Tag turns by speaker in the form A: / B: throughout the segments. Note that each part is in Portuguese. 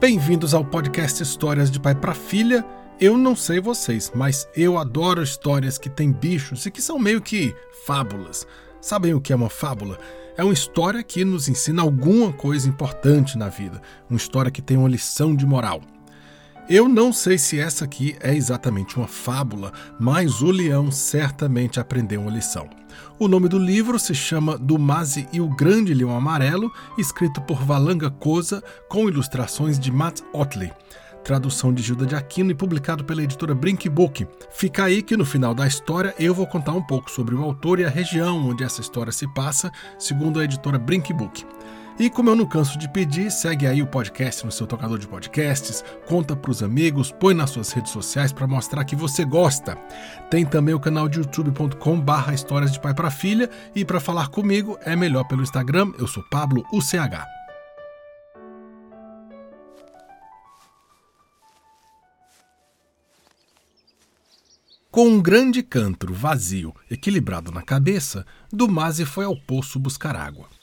A: Bem-vindos ao podcast Histórias de Pai para Filha. Eu não sei vocês, mas eu adoro histórias que têm bichos e que são meio que fábulas. Sabem o que é uma fábula? É uma história que nos ensina alguma coisa importante na vida, uma história que tem uma lição de moral. Eu não sei se essa aqui é exatamente uma fábula, mas o leão certamente aprendeu uma lição. O nome do livro se chama Dumazi e o Grande Leão Amarelo, escrito por Valanga Koza, com ilustrações de Matt Otley. Tradução de Gilda de Aquino e publicado pela editora Brink Book. Fica aí que no final da história eu vou contar um pouco sobre o autor e a região onde essa história se passa, segundo a editora Brink Book. E como eu não canso de pedir, segue aí o podcast no seu tocador de podcasts, conta para os amigos, põe nas suas redes sociais para mostrar que você gosta. Tem também o canal de youtube.com/barra histórias de pai para filha e para falar comigo é melhor pelo Instagram. Eu sou Pablo UCH. Com um grande cântaro vazio equilibrado na cabeça, Dumase foi ao poço buscar água.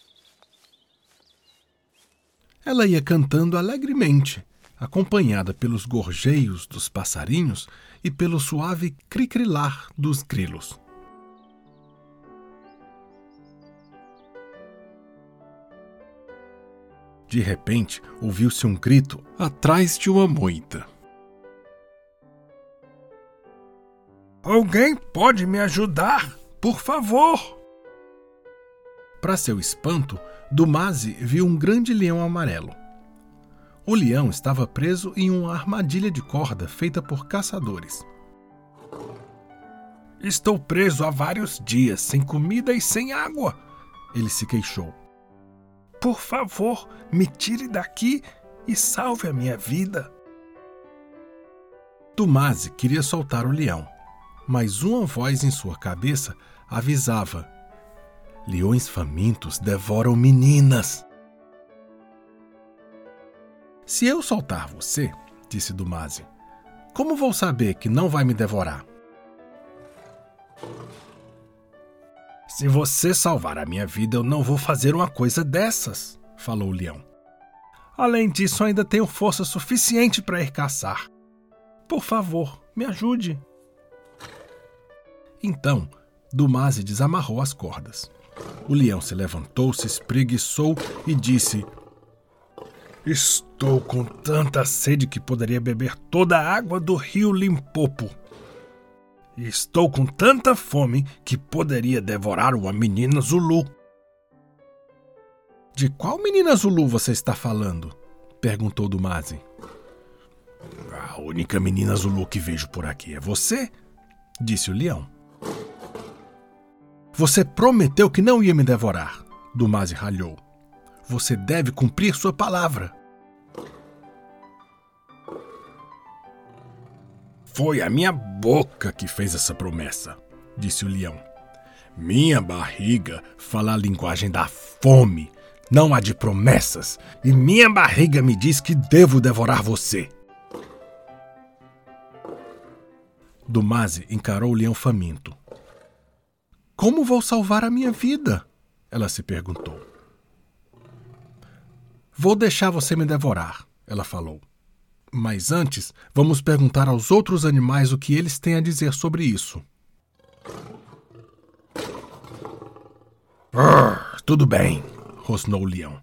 A: Ela ia cantando alegremente, acompanhada pelos gorjeios dos passarinhos e pelo suave cricrilar dos grilos. De repente, ouviu-se um grito atrás de uma moita.
B: Alguém pode me ajudar? Por favor!
A: Para seu espanto, Dumase viu um grande leão amarelo. O leão estava preso em uma armadilha de corda feita por caçadores.
B: Estou preso há vários dias, sem comida e sem água, ele se queixou. Por favor, me tire daqui e salve a minha vida.
A: Dumase queria soltar o leão, mas uma voz em sua cabeça avisava Leões famintos devoram meninas. Se eu soltar você, disse Dumase, como vou saber que não vai me devorar?
B: Se você salvar a minha vida, eu não vou fazer uma coisa dessas, falou o leão. Além disso, ainda tenho força suficiente para ir caçar. Por favor, me ajude.
A: Então, Dumase desamarrou as cordas. O leão se levantou, se espreguiçou e disse:
B: Estou com tanta sede que poderia beber toda a água do rio Limpopo. Estou com tanta fome que poderia devorar uma menina Zulu.
A: De qual menina Zulu você está falando? perguntou Dumase.
B: A única menina Zulu que vejo por aqui é você, disse o leão.
A: Você prometeu que não ia me devorar, Dumase ralhou. Você deve cumprir sua palavra.
B: Foi a minha boca que fez essa promessa, disse o leão. Minha barriga fala a linguagem da fome, não a de promessas, e minha barriga me diz que devo devorar você.
A: Dumase encarou o leão faminto. Como vou salvar a minha vida? Ela se perguntou. Vou deixar você me devorar, ela falou. Mas antes, vamos perguntar aos outros animais o que eles têm a dizer sobre isso.
B: tudo bem, rosnou o leão.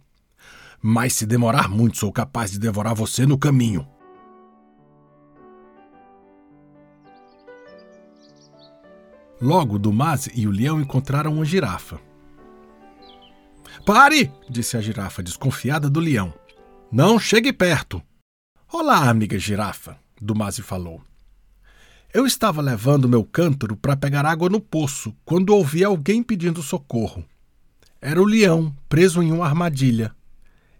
B: Mas se demorar muito, sou capaz de devorar você no caminho.
A: Logo, Dumase e o leão encontraram uma girafa. Pare! disse a girafa, desconfiada do leão. Não chegue perto. Olá, amiga girafa, Dumase falou. Eu estava levando meu cântaro para pegar água no poço quando ouvi alguém pedindo socorro. Era o leão, preso em uma armadilha.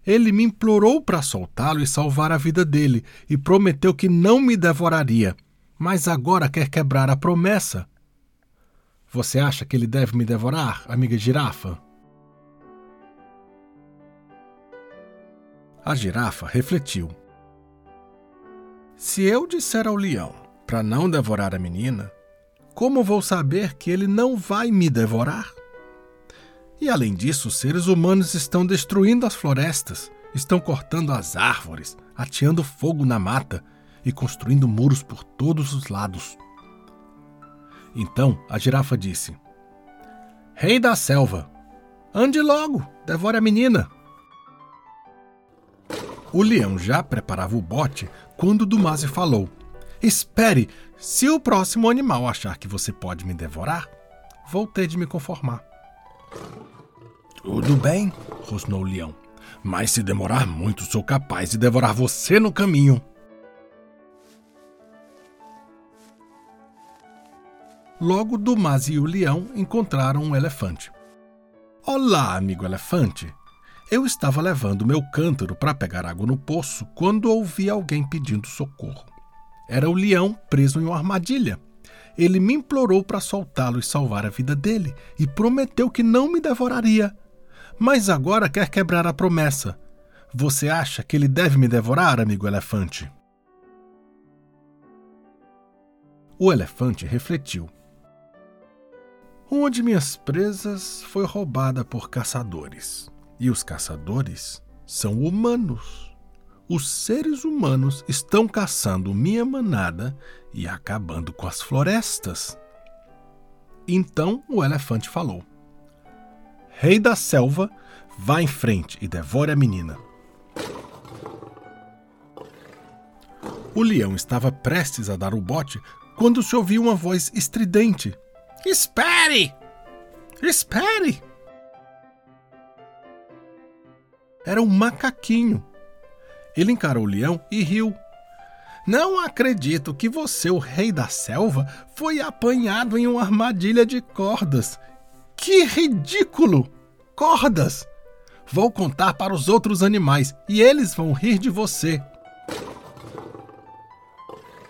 A: Ele me implorou para soltá-lo e salvar a vida dele e prometeu que não me devoraria, mas agora quer quebrar a promessa você acha que ele deve me devorar, amiga girafa? A girafa refletiu. Se eu disser ao leão para não devorar a menina, como vou saber que ele não vai me devorar? E além disso, os seres humanos estão destruindo as florestas estão cortando as árvores, ateando fogo na mata e construindo muros por todos os lados. Então a girafa disse: Rei da selva, ande logo, devore a menina. O leão já preparava o bote quando Dumase falou: Espere, se o próximo animal achar que você pode me devorar, vou ter de me conformar.
B: Tudo bem, rosnou o leão. Mas se demorar muito, sou capaz de devorar você no caminho.
A: Logo, Dumas e o leão encontraram um elefante. Olá, amigo elefante. Eu estava levando meu cântaro para pegar água no poço quando ouvi alguém pedindo socorro. Era o leão preso em uma armadilha. Ele me implorou para soltá-lo e salvar a vida dele e prometeu que não me devoraria. Mas agora quer quebrar a promessa. Você acha que ele deve me devorar, amigo elefante? O elefante refletiu. Uma de minhas presas foi roubada por caçadores. E os caçadores são humanos. Os seres humanos estão caçando minha manada e acabando com as florestas. Então o elefante falou: Rei da selva, vá em frente e devore a menina. O leão estava prestes a dar o bote quando se ouviu uma voz estridente Espere! Espere! Era um macaquinho. Ele encarou o leão e riu. Não acredito que você, o rei da selva, foi apanhado em uma armadilha de cordas. Que ridículo! Cordas! Vou contar para os outros animais e eles vão rir de você.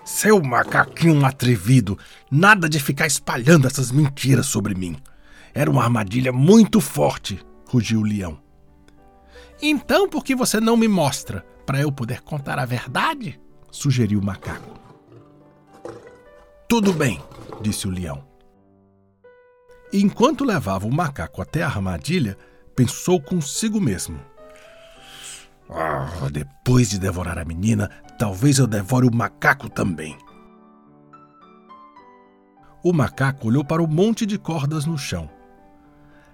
B: Seu macaquinho atrevido, nada de ficar espalhando essas mentiras sobre mim. Era uma armadilha muito forte, rugiu o leão.
A: Então por que você não me mostra, para eu poder contar a verdade? sugeriu o macaco.
B: Tudo bem, disse o leão.
A: Enquanto levava o macaco até a armadilha, pensou consigo mesmo.
B: Oh, depois de devorar a menina, talvez eu devore o macaco também.
A: O macaco olhou para o monte de cordas no chão.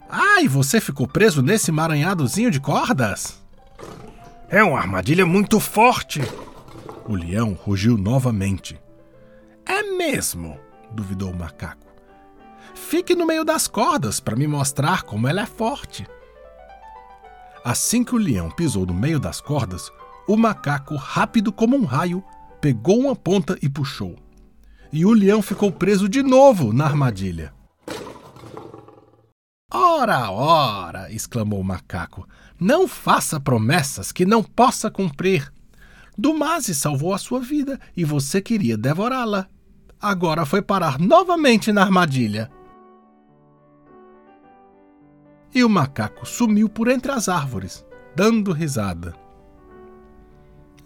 A: Ai, você ficou preso nesse emaranhadozinho de cordas?
B: É uma armadilha muito forte.
A: O leão rugiu novamente.
B: É mesmo? duvidou o macaco.
A: Fique no meio das cordas para me mostrar como ela é forte. Assim que o leão pisou no meio das cordas, o macaco, rápido como um raio, pegou uma ponta e puxou. E o leão ficou preso de novo na armadilha. Ora, ora! exclamou o macaco. Não faça promessas que não possa cumprir. Dumase salvou a sua vida e você queria devorá-la. Agora foi parar novamente na armadilha e o macaco sumiu por entre as árvores, dando risada.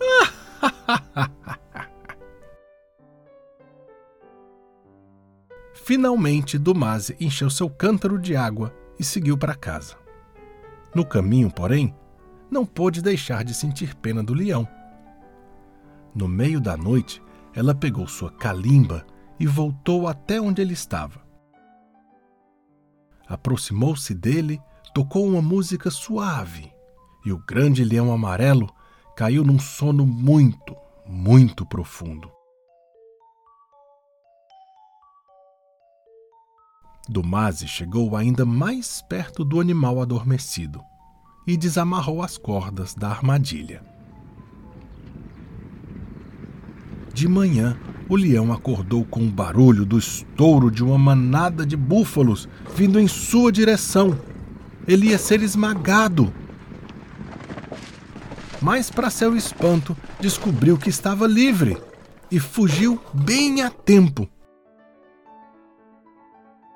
A: Finalmente, Dumase encheu seu cântaro de água e seguiu para casa. No caminho, porém, não pôde deixar de sentir pena do leão. No meio da noite, ela pegou sua calimba e voltou até onde ele estava aproximou-se dele, tocou uma música suave e o grande leão amarelo caiu num sono muito, muito profundo. Dumase chegou ainda mais perto do animal adormecido e desamarrou as cordas da armadilha. De manhã, o leão acordou com o barulho do estouro de uma manada de búfalos vindo em sua direção. Ele ia ser esmagado. Mas, para seu espanto, descobriu que estava livre e fugiu bem a tempo.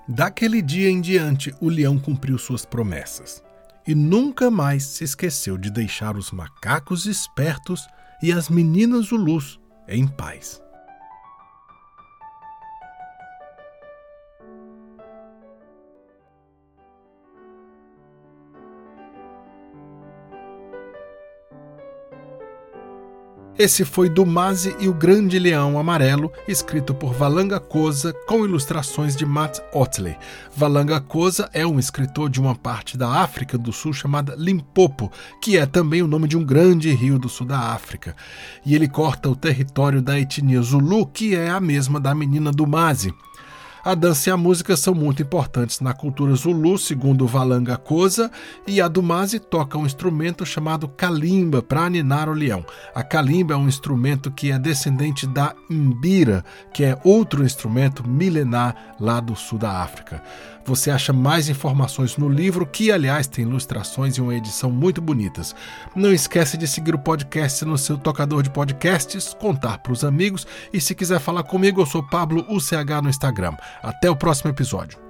A: Daquele dia em diante, o leão cumpriu suas promessas e nunca mais se esqueceu de deixar os macacos espertos e as meninas Zulus em paz. Esse foi Dumaze e o Grande Leão Amarelo, escrito por Valanga Koza, com ilustrações de Matt Otley. Valanga Koza é um escritor de uma parte da África do Sul chamada Limpopo, que é também o nome de um grande rio do sul da África. E ele corta o território da etnia Zulu, que é a mesma da menina Dumaze. A dança e a música são muito importantes na cultura Zulu, segundo Valanga Koza, e a Dumazi toca um instrumento chamado kalimba para aninar o leão. A kalimba é um instrumento que é descendente da imbira, que é outro instrumento milenar lá do sul da África. Você acha mais informações no livro, que aliás tem ilustrações e uma edição muito bonitas. Não esquece de seguir o podcast no seu tocador de podcasts, contar para os amigos e se quiser falar comigo, eu sou Pablo UCH no Instagram. Até o próximo episódio.